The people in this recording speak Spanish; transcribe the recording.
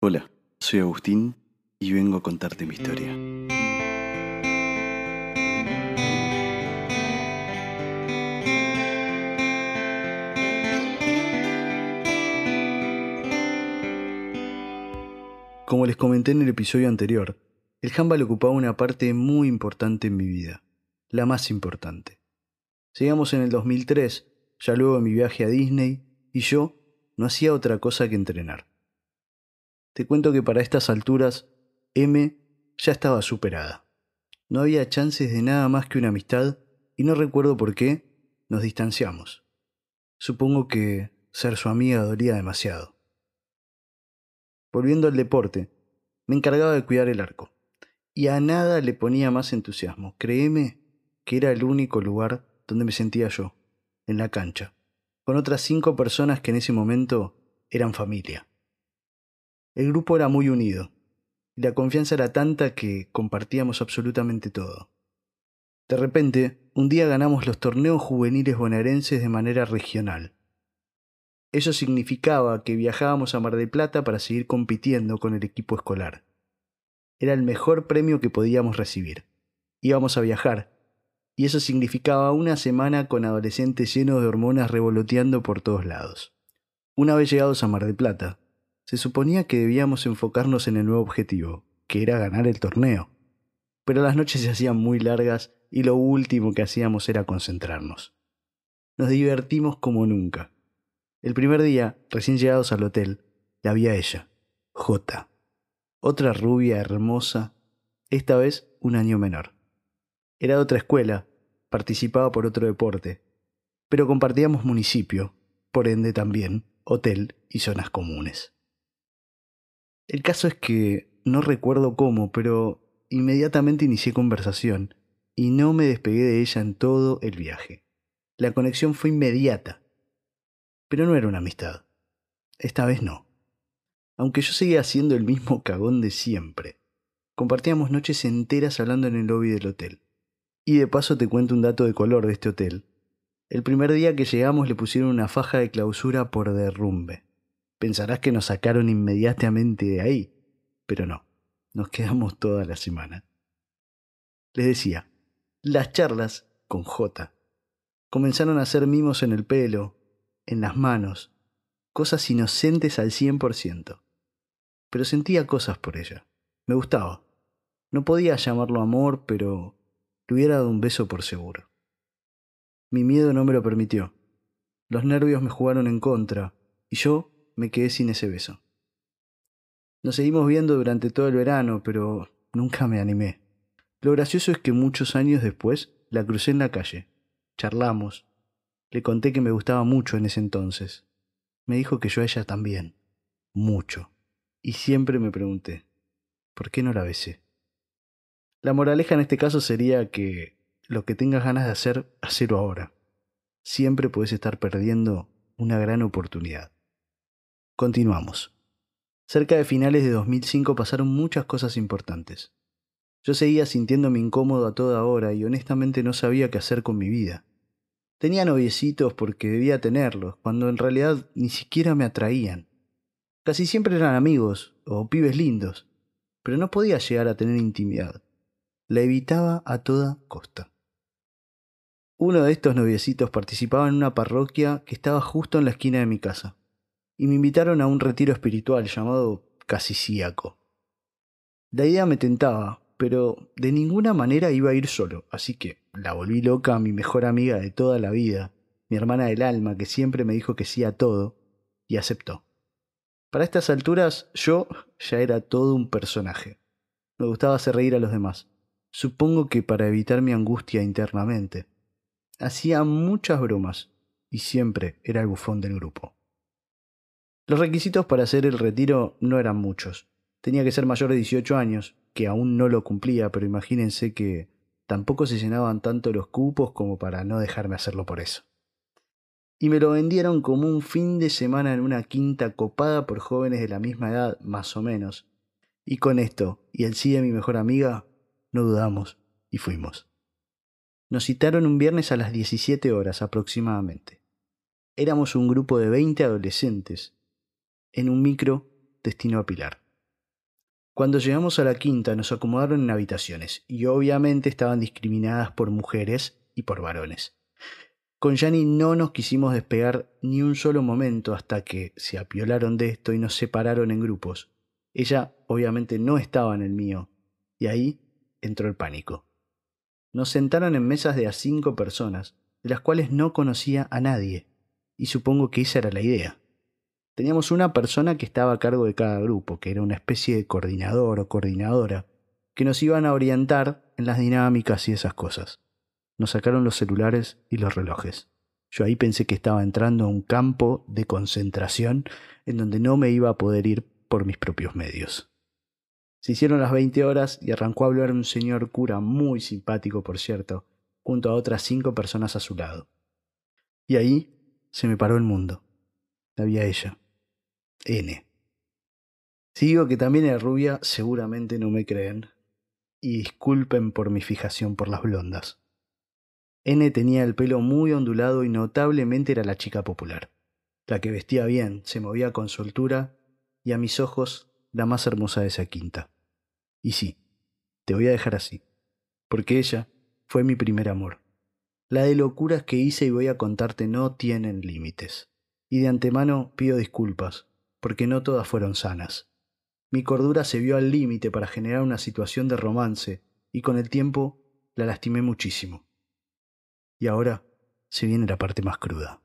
Hola, soy Agustín y vengo a contarte mi historia. Como les comenté en el episodio anterior, el handball ocupaba una parte muy importante en mi vida, la más importante. Llegamos en el 2003, ya luego de mi viaje a Disney, y yo no hacía otra cosa que entrenar. Te cuento que para estas alturas, M ya estaba superada. No había chances de nada más que una amistad y no recuerdo por qué nos distanciamos. Supongo que ser su amiga dolía demasiado. Volviendo al deporte, me encargaba de cuidar el arco. Y a nada le ponía más entusiasmo. Créeme que era el único lugar donde me sentía yo, en la cancha, con otras cinco personas que en ese momento eran familia. El grupo era muy unido, y la confianza era tanta que compartíamos absolutamente todo. De repente, un día ganamos los torneos juveniles bonaerenses de manera regional. Eso significaba que viajábamos a Mar del Plata para seguir compitiendo con el equipo escolar. Era el mejor premio que podíamos recibir. Íbamos a viajar, y eso significaba una semana con adolescentes llenos de hormonas revoloteando por todos lados. Una vez llegados a Mar del Plata, se suponía que debíamos enfocarnos en el nuevo objetivo, que era ganar el torneo. Pero las noches se hacían muy largas y lo último que hacíamos era concentrarnos. Nos divertimos como nunca. El primer día, recién llegados al hotel, la vi a ella, J. Otra rubia hermosa, esta vez un año menor. Era de otra escuela, participaba por otro deporte, pero compartíamos municipio, por ende también hotel y zonas comunes. El caso es que no recuerdo cómo, pero inmediatamente inicié conversación y no me despegué de ella en todo el viaje. La conexión fue inmediata. Pero no era una amistad. Esta vez no. Aunque yo seguía siendo el mismo cagón de siempre. Compartíamos noches enteras hablando en el lobby del hotel. Y de paso te cuento un dato de color de este hotel. El primer día que llegamos le pusieron una faja de clausura por derrumbe. Pensarás que nos sacaron inmediatamente de ahí, pero no, nos quedamos toda la semana. Les decía, las charlas con J comenzaron a hacer mimos en el pelo, en las manos, cosas inocentes al cien por ciento. Pero sentía cosas por ella. Me gustaba. No podía llamarlo amor, pero le hubiera dado un beso por seguro. Mi miedo no me lo permitió. Los nervios me jugaron en contra, y yo me quedé sin ese beso. Nos seguimos viendo durante todo el verano, pero nunca me animé. Lo gracioso es que muchos años después la crucé en la calle. Charlamos. Le conté que me gustaba mucho en ese entonces. Me dijo que yo a ella también. Mucho. Y siempre me pregunté, ¿por qué no la besé? La moraleja en este caso sería que lo que tengas ganas de hacer, hacelo ahora. Siempre puedes estar perdiendo una gran oportunidad. Continuamos. Cerca de finales de 2005 pasaron muchas cosas importantes. Yo seguía sintiéndome incómodo a toda hora y honestamente no sabía qué hacer con mi vida. Tenía noviecitos porque debía tenerlos, cuando en realidad ni siquiera me atraían. Casi siempre eran amigos o pibes lindos, pero no podía llegar a tener intimidad. La evitaba a toda costa. Uno de estos noviecitos participaba en una parroquia que estaba justo en la esquina de mi casa y me invitaron a un retiro espiritual llamado Casicíaco. La idea me tentaba, pero de ninguna manera iba a ir solo, así que la volví loca a mi mejor amiga de toda la vida, mi hermana del alma, que siempre me dijo que sí a todo, y aceptó. Para estas alturas yo ya era todo un personaje. Me gustaba hacer reír a los demás. Supongo que para evitar mi angustia internamente. Hacía muchas bromas y siempre era el bufón del grupo. Los requisitos para hacer el retiro no eran muchos. Tenía que ser mayor de 18 años, que aún no lo cumplía, pero imagínense que tampoco se llenaban tanto los cupos como para no dejarme hacerlo por eso. Y me lo vendieron como un fin de semana en una quinta copada por jóvenes de la misma edad, más o menos. Y con esto, y el sí de mi mejor amiga, no dudamos, y fuimos. Nos citaron un viernes a las 17 horas aproximadamente. Éramos un grupo de 20 adolescentes, en un micro destino a Pilar. Cuando llegamos a la quinta nos acomodaron en habitaciones y obviamente estaban discriminadas por mujeres y por varones. Con Yanni no nos quisimos despegar ni un solo momento hasta que se apiolaron de esto y nos separaron en grupos. Ella obviamente no estaba en el mío, y ahí entró el pánico. Nos sentaron en mesas de a cinco personas, de las cuales no conocía a nadie, y supongo que esa era la idea. Teníamos una persona que estaba a cargo de cada grupo, que era una especie de coordinador o coordinadora, que nos iban a orientar en las dinámicas y esas cosas. Nos sacaron los celulares y los relojes. Yo ahí pensé que estaba entrando a un campo de concentración en donde no me iba a poder ir por mis propios medios. Se hicieron las veinte horas y arrancó a hablar un señor cura muy simpático, por cierto, junto a otras cinco personas a su lado. Y ahí se me paró el mundo. Había ella. N. Si digo que también era rubia, seguramente no me creen. Y disculpen por mi fijación por las blondas. N tenía el pelo muy ondulado y notablemente era la chica popular, la que vestía bien, se movía con soltura y a mis ojos la más hermosa de esa quinta. Y sí, te voy a dejar así, porque ella fue mi primer amor. La de locuras que hice y voy a contarte no tienen límites. Y de antemano pido disculpas, porque no todas fueron sanas. Mi cordura se vio al límite para generar una situación de romance, y con el tiempo la lastimé muchísimo. Y ahora se viene la parte más cruda.